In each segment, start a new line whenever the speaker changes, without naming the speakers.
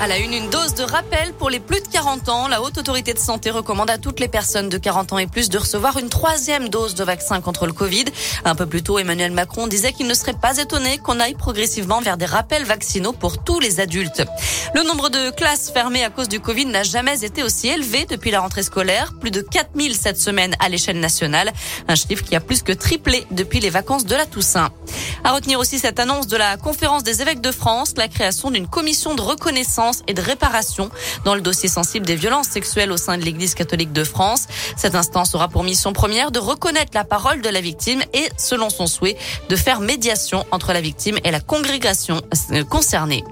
À la une, une dose de rappel pour les plus de 40 ans. La Haute Autorité de Santé recommande à toutes les personnes de 40 ans et plus de recevoir une troisième dose de vaccin contre le Covid. Un peu plus tôt, Emmanuel Macron disait qu'il ne serait pas étonné qu'on aille progressivement vers des rappels vaccinaux pour tous les adultes. Le nombre de classes fermées à cause du Covid n'a jamais été aussi élevé depuis la rentrée scolaire. Plus de 4000 cette semaine à l'échelle nationale. Un chiffre qui a plus que triplé depuis les vacances de la Toussaint. À retenir aussi cette annonce de la conférence des évêques de France, la création d'une commission de reconnaissance et de réparation dans le dossier sensible des violences sexuelles au sein de l'Église catholique de France. Cette instance aura pour mission première de reconnaître la parole de la victime et, selon son souhait, de faire médiation entre la victime et la congrégation concernée.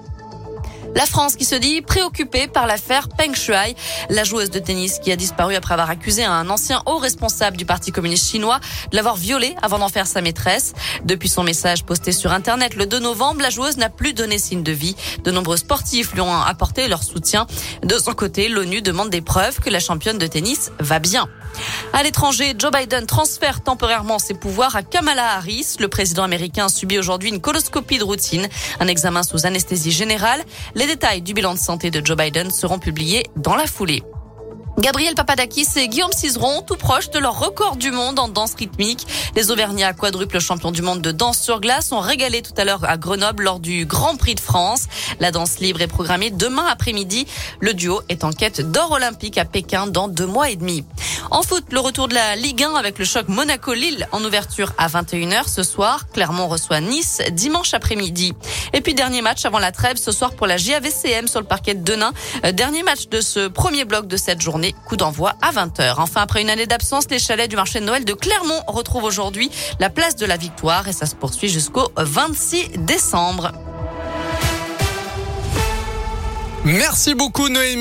La France qui se dit préoccupée par l'affaire Peng Shuai, la joueuse de tennis qui a disparu après avoir accusé un ancien haut responsable du Parti communiste chinois de l'avoir violée avant d'en faire sa maîtresse. Depuis son message posté sur Internet le 2 novembre, la joueuse n'a plus donné signe de vie. De nombreux sportifs lui ont apporté leur soutien. De son côté, l'ONU demande des preuves que la championne de tennis va bien. À l'étranger, Joe Biden transfère temporairement ses pouvoirs à Kamala Harris. Le président américain subit aujourd'hui une coloscopie de routine, un examen sous anesthésie générale. Les détails du bilan de santé de Joe Biden seront publiés dans la foulée. Gabriel Papadakis et Guillaume Cizeron, tout proches de leur record du monde en danse rythmique. Les Auvergnats, quadruple champions du monde de danse sur glace, ont régalé tout à l'heure à Grenoble lors du Grand Prix de France. La danse libre est programmée demain après-midi. Le duo est en quête d'or olympique à Pékin dans deux mois et demi. En foot, le retour de la Ligue 1 avec le choc Monaco-Lille en ouverture à 21h ce soir. Clermont reçoit Nice dimanche après-midi. Et puis dernier match avant la trêve ce soir pour la JAVCM sur le parquet de Denain. Euh, dernier match de ce premier bloc de cette Coup d'envoi à 20h. Enfin, après une année d'absence, les chalets du marché de Noël de Clermont retrouvent aujourd'hui la place de la victoire et ça se poursuit jusqu'au 26 décembre.
Merci beaucoup Noémie.